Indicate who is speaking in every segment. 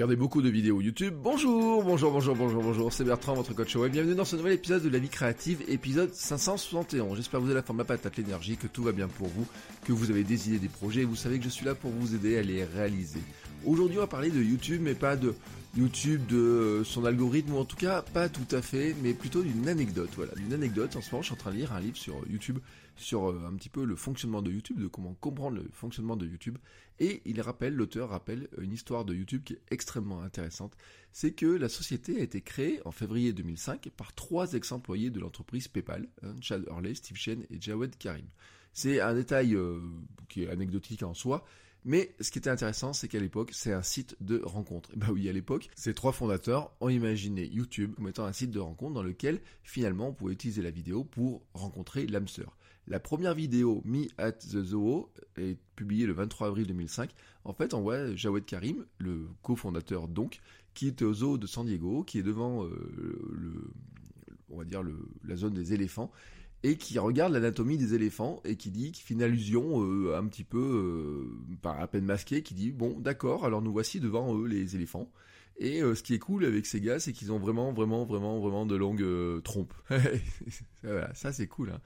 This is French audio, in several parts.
Speaker 1: Regardez beaucoup de vidéos YouTube. Bonjour, bonjour, bonjour, bonjour, bonjour. C'est Bertrand, votre coach web. Bienvenue dans ce nouvel épisode de La vie créative, épisode 571. J'espère que vous avez la forme, la patate, l'énergie, que tout va bien pour vous, que vous avez des idées, des projets. Vous savez que je suis là pour vous aider à les réaliser. Aujourd'hui, on va parler de YouTube, mais pas de YouTube, de euh, son algorithme, ou en tout cas pas tout à fait, mais plutôt d'une anecdote. Voilà, d'une anecdote. En ce moment, je suis en train de lire un livre sur YouTube, sur euh, un petit peu le fonctionnement de YouTube, de comment comprendre le fonctionnement de YouTube. Et il rappelle, l'auteur rappelle une histoire de YouTube qui est extrêmement intéressante. C'est que la société a été créée en février 2005 par trois ex-employés de l'entreprise PayPal, hein, Chad Hurley, Steve Chen et Jawed Karim. C'est un détail euh, qui est anecdotique en soi, mais ce qui était intéressant, c'est qu'à l'époque, c'est un site de rencontre. bah oui, à l'époque, ces trois fondateurs ont imaginé YouTube comme étant un site de rencontre dans lequel finalement on pouvait utiliser la vidéo pour rencontrer l'âme sœur. La première vidéo, Me at the Zoo, est publiée le 23 avril 2005. En fait, on voit Jawed Karim, le cofondateur donc, qui est au zoo de San Diego, qui est devant euh, le, on va dire le, la zone des éléphants, et qui regarde l'anatomie des éléphants et qui dit, qui fait une allusion euh, un petit peu, euh, par à peine masquée, qui dit bon d'accord, alors nous voici devant eux les éléphants. Et euh, ce qui est cool avec ces gars, c'est qu'ils ont vraiment, vraiment, vraiment, vraiment de longues trompes. ça c'est cool. Hein.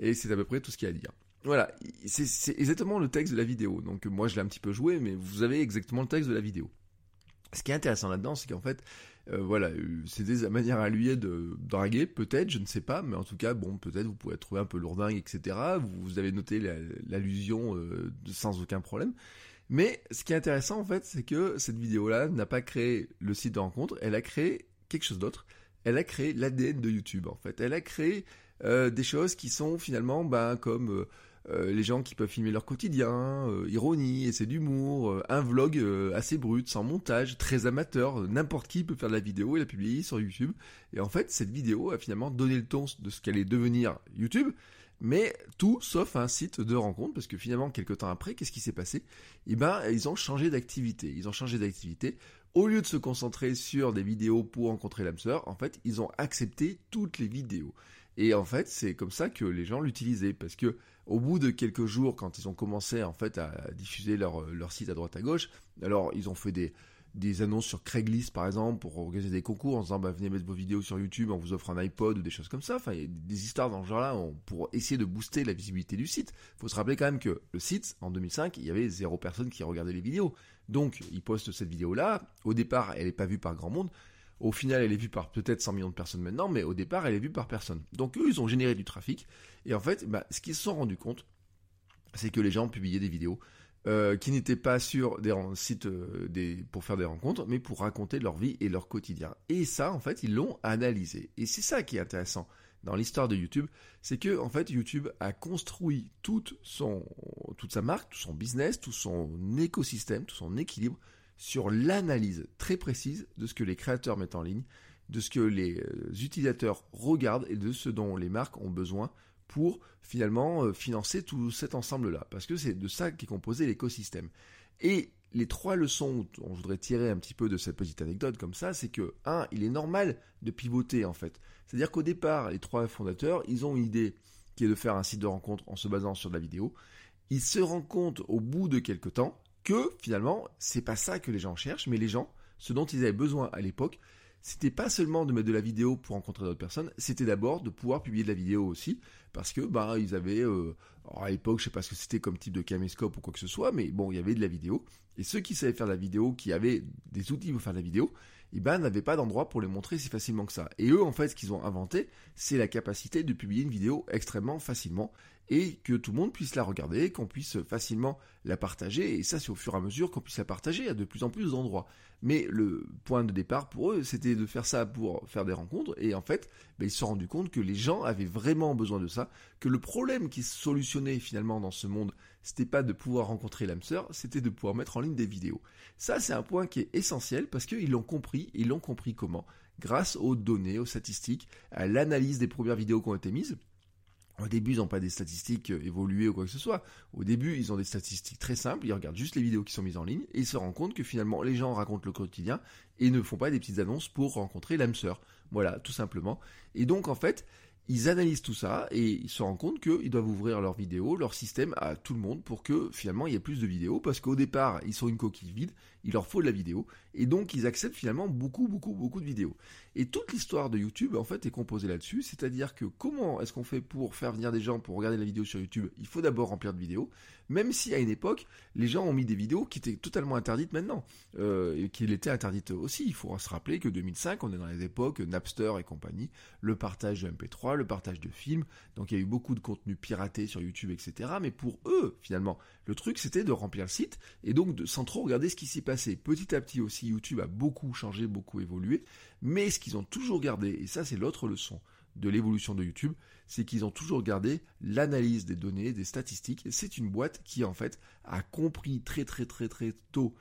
Speaker 1: Et c'est à peu près tout ce qu'il y a à dire. Voilà, c'est exactement le texte de la vidéo. Donc moi je l'ai un petit peu joué, mais vous avez exactement le texte de la vidéo. Ce qui est intéressant là-dedans, c'est qu'en fait, euh, voilà, c'était sa manière à lui de draguer, peut-être, je ne sais pas, mais en tout cas, bon, peut-être vous pouvez trouver un peu lourdingue, etc. Vous, avez noté l'allusion euh, sans aucun problème. Mais ce qui est intéressant, en fait, c'est que cette vidéo-là n'a pas créé le site de rencontre, elle a créé quelque chose d'autre. Elle a créé l'ADN de YouTube, en fait. Elle a créé euh, des choses qui sont finalement, ben, comme euh, euh, les gens qui peuvent filmer leur quotidien, ironie, essai d'humour, un vlog assez brut, sans montage, très amateur, n'importe qui peut faire de la vidéo et la publier sur YouTube. Et en fait, cette vidéo a finalement donné le ton de ce qu'allait devenir YouTube, mais tout sauf un site de rencontre, parce que finalement, quelques temps après, qu'est-ce qui s'est passé? Eh ben, ils ont changé d'activité. Ils ont changé d'activité. Au lieu de se concentrer sur des vidéos pour rencontrer l'âme sœur, en fait, ils ont accepté toutes les vidéos. Et en fait, c'est comme ça que les gens l'utilisaient, parce que au bout de quelques jours, quand ils ont commencé en fait à diffuser leur, leur site à droite à gauche, alors ils ont fait des, des annonces sur Craigslist par exemple pour organiser des concours en disant bah, venez mettre vos vidéos sur YouTube, on vous offre un iPod ou des choses comme ça. Enfin, des histoires dans ce genre-là pour essayer de booster la visibilité du site. Il faut se rappeler quand même que le site, en 2005, il y avait zéro personne qui regardait les vidéos. Donc, ils postent cette vidéo-là. Au départ, elle n'est pas vue par grand monde. Au final, elle est vue par peut-être 100 millions de personnes maintenant, mais au départ, elle est vue par personne. Donc eux, ils ont généré du trafic. Et en fait, bah, ce qu'ils se sont rendus compte, c'est que les gens publiaient des vidéos euh, qui n'étaient pas sur des sites euh, pour faire des rencontres, mais pour raconter leur vie et leur quotidien. Et ça, en fait, ils l'ont analysé. Et c'est ça qui est intéressant dans l'histoire de YouTube, c'est que en fait YouTube a construit toute sa marque, tout son business, tout son écosystème, tout son équilibre sur l'analyse très précise de ce que les créateurs mettent en ligne, de ce que les euh, utilisateurs regardent et de ce dont les marques ont besoin pour finalement euh, financer tout cet ensemble-là. Parce que c'est de ça qu'est composé l'écosystème. Et les trois leçons dont je voudrais tirer un petit peu de cette petite anecdote comme ça, c'est que, un, il est normal de pivoter en fait. C'est-à-dire qu'au départ, les trois fondateurs, ils ont une idée qui est de faire un site de rencontre en se basant sur de la vidéo. Ils se rendent compte au bout de quelques temps que finalement, c'est pas ça que les gens cherchent, mais les gens, ce dont ils avaient besoin à l'époque, c'était pas seulement de mettre de la vidéo pour rencontrer d'autres personnes, c'était d'abord de pouvoir publier de la vidéo aussi, parce que bah ils avaient, euh, à l'époque, je sais pas ce que c'était comme type de caméscope ou quoi que ce soit, mais bon, il y avait de la vidéo, et ceux qui savaient faire la vidéo, qui avaient des outils pour faire la vidéo, eh ben n'avaient pas d'endroit pour les montrer si facilement que ça. Et eux, en fait, ce qu'ils ont inventé, c'est la capacité de publier une vidéo extrêmement facilement. et que tout le monde puisse la regarder, qu'on puisse facilement la partager, et ça c'est au fur et à mesure qu'on puisse la partager à de plus en plus d'endroits. Mais le point de départ pour eux, c'était de faire ça pour faire des rencontres, et en fait, ben, ils se sont rendus compte que les gens avaient vraiment besoin de ça, que le problème qui se solutionnait finalement dans ce monde, c'était pas de pouvoir rencontrer l'âme sœur, c'était de pouvoir mettre en ligne des vidéos. Ça c'est un point qui est essentiel, parce qu'ils l'ont compris, ils l'ont compris comment Grâce aux données, aux statistiques, à l'analyse des premières vidéos qui ont été mises, au début, ils n'ont pas des statistiques euh, évoluées ou quoi que ce soit. Au début, ils ont des statistiques très simples. Ils regardent juste les vidéos qui sont mises en ligne et ils se rendent compte que finalement, les gens racontent le quotidien et ne font pas des petites annonces pour rencontrer l'âme sœur. Voilà, tout simplement. Et donc, en fait, ils analysent tout ça et ils se rendent compte qu'ils doivent ouvrir leurs vidéos, leur système à tout le monde pour que finalement il y ait plus de vidéos parce qu'au départ ils sont une coquille vide, il leur faut de la vidéo et donc ils acceptent finalement beaucoup beaucoup beaucoup de vidéos. Et toute l'histoire de YouTube, en fait, est composée là-dessus. C'est-à-dire que comment est-ce qu'on fait pour faire venir des gens pour regarder la vidéo sur YouTube? Il faut d'abord remplir de vidéos. Même si à une époque, les gens ont mis des vidéos qui étaient totalement interdites maintenant, euh, et qui l'étaient interdites aussi. Il faut se rappeler que 2005, on est dans les époques Napster et compagnie, le partage de MP3, le partage de films. Donc il y a eu beaucoup de contenu piraté sur YouTube, etc. Mais pour eux, finalement, le truc c'était de remplir le site et donc de, sans trop regarder ce qui s'y passait. Petit à petit aussi, YouTube a beaucoup changé, beaucoup évolué. Mais ce qu'ils ont toujours gardé, et ça c'est l'autre leçon de l'évolution de YouTube, c'est qu'ils ont toujours gardé l'analyse des données, des statistiques. C'est une boîte qui en fait a compris très très très très tôt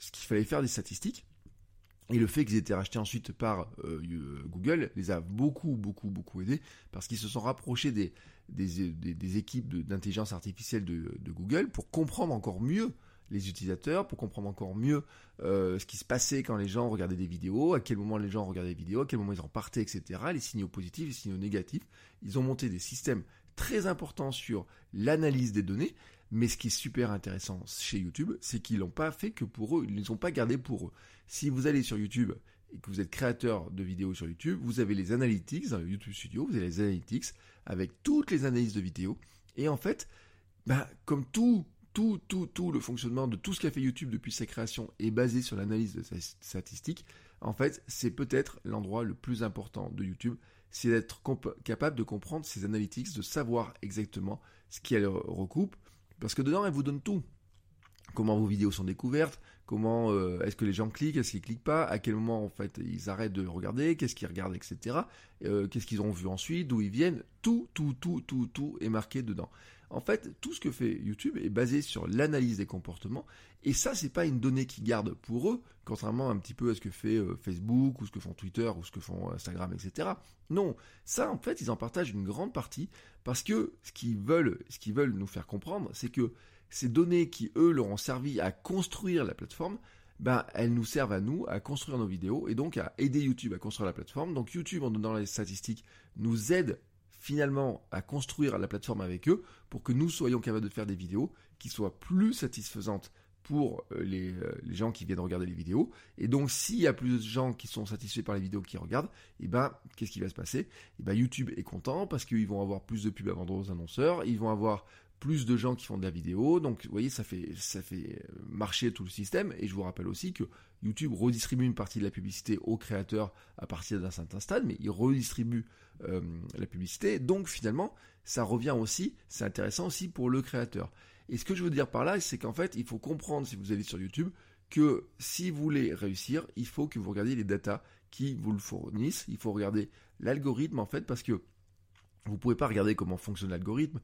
Speaker 1: ce qu'il fallait faire des statistiques. Et le fait qu'ils aient été rachetés ensuite par euh, euh, Google les a beaucoup, beaucoup, beaucoup aidés parce qu'ils se sont rapprochés des, équipes d'intelligence artificielle de, de, Google pour comprendre encore mieux les utilisateurs, pour comprendre encore mieux euh, ce qui se passait quand les gens regardaient des vidéos, à quel moment les gens regardaient des vidéos, à quel moment ils en partaient, etc. Les signaux positifs, les signaux négatifs. Ils ont monté des systèmes très importants sur l'analyse des données, mais ce qui est super intéressant chez YouTube, c'est qu'ils l'ont pas fait que pour eux, ils ne les ont pas gardés pour eux. Si vous allez sur YouTube et que vous êtes créateur de vidéos sur YouTube, vous avez les analytics dans le YouTube Studio, vous avez les analytics avec toutes les analyses de vidéos, et en fait, bah, comme tout tout, tout, tout le fonctionnement de tout ce qu'a fait YouTube depuis sa création est basé sur l'analyse de statistiques, en fait, c'est peut-être l'endroit le plus important de YouTube, c'est d'être capable de comprendre ces analytics, de savoir exactement ce qu'elle recoupe, parce que dedans, elle vous donne tout. Comment vos vidéos sont découvertes, comment euh, est-ce que les gens cliquent, est-ce qu'ils cliquent pas, à quel moment en fait ils arrêtent de regarder, qu'est-ce qu'ils regardent, etc. Euh, qu'est-ce qu'ils ont vu ensuite, d'où ils viennent, tout, tout, tout, tout, tout est marqué dedans. En fait, tout ce que fait YouTube est basé sur l'analyse des comportements, et ça, c'est pas une donnée qu'ils gardent pour eux, contrairement un petit peu à ce que fait euh, Facebook, ou ce que font Twitter, ou ce que font Instagram, etc. Non, ça, en fait, ils en partagent une grande partie, parce que ce qu'ils veulent, ce qu'ils veulent nous faire comprendre, c'est que ces données qui, eux, leur ont servi à construire la plateforme, ben, elles nous servent à nous à construire nos vidéos et donc à aider YouTube à construire la plateforme. Donc YouTube, en donnant les statistiques, nous aide finalement à construire la plateforme avec eux pour que nous soyons capables de faire des vidéos qui soient plus satisfaisantes pour euh, les, euh, les, gens qui viennent regarder les vidéos. Et donc, s'il y a plus de gens qui sont satisfaits par les vidéos qu'ils regardent, et eh ben, qu'est-ce qui va se passer? Et eh ben, YouTube est content parce qu'ils vont avoir plus de pubs à vendre aux annonceurs, ils vont avoir plus de gens qui font de la vidéo. Donc, vous voyez, ça fait, ça fait euh, marcher tout le système. Et je vous rappelle aussi que YouTube redistribue une partie de la publicité aux créateurs à partir d'un certain stade, mais il redistribue euh, la publicité. Donc, finalement, ça revient aussi, c'est intéressant aussi pour le créateur. Et ce que je veux dire par là, c'est qu'en fait, il faut comprendre, si vous allez sur YouTube, que si vous voulez réussir, il faut que vous regardiez les datas qui vous le fournissent. Il faut regarder l'algorithme, en fait, parce que vous pouvez pas regarder comment fonctionne l'algorithme.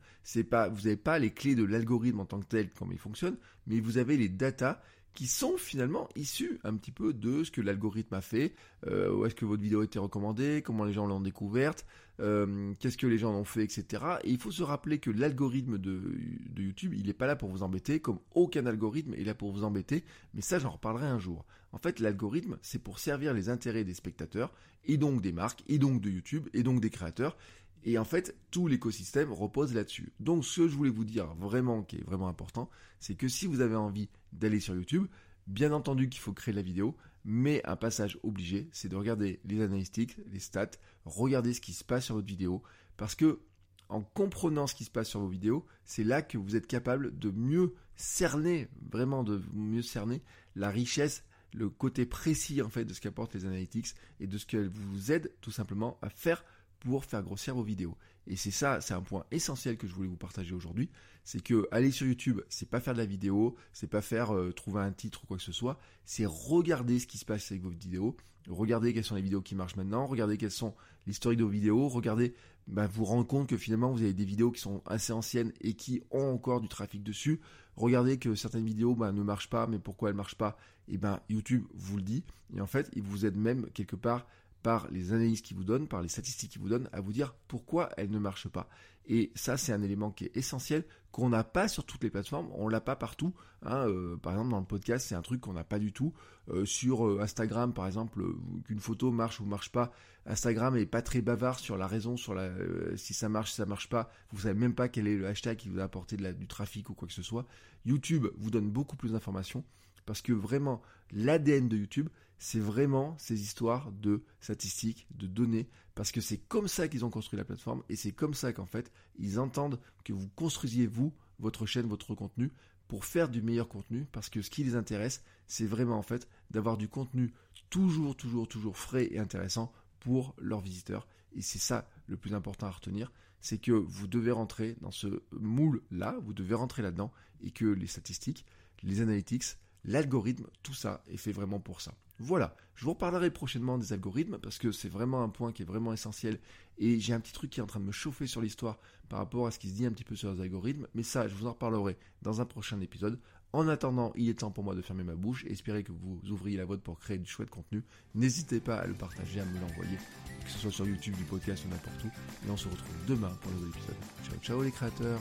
Speaker 1: Pas, vous n'avez pas les clés de l'algorithme en tant que tel, comment il fonctionne, mais vous avez les datas qui sont finalement issus un petit peu de ce que l'algorithme a fait, euh, où est-ce que votre vidéo a été recommandée, comment les gens l'ont découverte, euh, qu'est-ce que les gens ont fait, etc. Et il faut se rappeler que l'algorithme de, de, YouTube, il n'est pas là pour vous embêter, comme aucun algorithme est là pour vous embêter, mais ça j'en reparlerai un jour. En fait, l'algorithme, c'est pour servir les intérêts des spectateurs, et donc des marques, et donc de YouTube, et donc des créateurs, et en fait, tout l'écosystème repose là-dessus. Donc ce que je voulais vous dire vraiment, qui est vraiment important, c'est que si vous avez envie d'aller sur YouTube, bien entendu qu'il faut créer la vidéo, mais un passage obligé, c'est de regarder les analytics, les stats, regarder ce qui se passe sur votre vidéo, parce que en comprenant ce qui se passe sur vos vidéos, c'est là que vous êtes capable de mieux cerner, vraiment de mieux cerner la richesse, le côté précis en fait de ce qu'apportent les analytics et de ce qu'elles vous aident tout simplement à faire pour faire grossir vos vidéos. Et c'est ça, c'est un point essentiel que je voulais vous partager aujourd'hui. C'est que aller sur YouTube, c'est pas faire de la vidéo, c'est pas faire euh, trouver un titre ou quoi que ce soit, c'est regarder ce qui se passe avec vos vidéos, regarder quelles sont les vidéos qui marchent maintenant, regarder quelles sont l'historique de vos vidéos, regardez, bah, vous rendre compte que finalement vous avez des vidéos qui sont assez anciennes et qui ont encore du trafic dessus. Regardez que certaines vidéos bah, ne marchent pas, mais pourquoi elles ne marchent pas? Et eh ben YouTube vous le dit. Et en fait, il vous aide même quelque part par les analyses qu'il vous donne, par les statistiques qu'il vous donne, à vous dire pourquoi elles ne marchent pas. Et ça, c'est un élément qui est essentiel, qu'on n'a pas sur toutes les plateformes, on l'a pas partout. Hein, euh, par exemple, dans le podcast, c'est un truc qu'on n'a pas du tout. Euh, sur euh, Instagram, par exemple, qu'une photo marche ou marche pas, Instagram est pas très bavard sur la raison, sur la si ça marche, si ça marche pas. Vous savez même pas quel est le hashtag qui vous a apporté du trafic ou quoi que ce soit. YouTube vous donne beaucoup plus d'informations parce que vraiment, l'ADN de YouTube, c'est vraiment ces histoires de statistiques, de données, parce que c'est comme ça qu'ils ont construit la plateforme, et c'est comme ça qu'en fait, ils entendent que vous construisiez, vous, votre chaîne, votre contenu, pour faire du meilleur contenu, parce que ce qui les intéresse, c'est vraiment en fait d'avoir du contenu toujours, toujours, toujours frais et intéressant pour leurs visiteurs. Et c'est ça le plus important à retenir, c'est que vous devez rentrer dans ce moule-là, vous devez rentrer là-dedans, et que les statistiques, les analytics, l'algorithme, tout ça est fait vraiment pour ça. Voilà, je vous reparlerai prochainement des algorithmes parce que c'est vraiment un point qui est vraiment essentiel et j'ai un petit truc qui est en train de me chauffer sur l'histoire par rapport à ce qui se dit un petit peu sur les algorithmes, mais ça je vous en reparlerai dans un prochain épisode. En attendant, il est temps pour moi de fermer ma bouche et espérer que vous ouvriez la vôtre pour créer du chouette contenu. N'hésitez pas à le partager, à me l'envoyer, que ce soit sur YouTube, du podcast ou n'importe où. Et on se retrouve demain pour un nouvel épisode. Ciao ciao les créateurs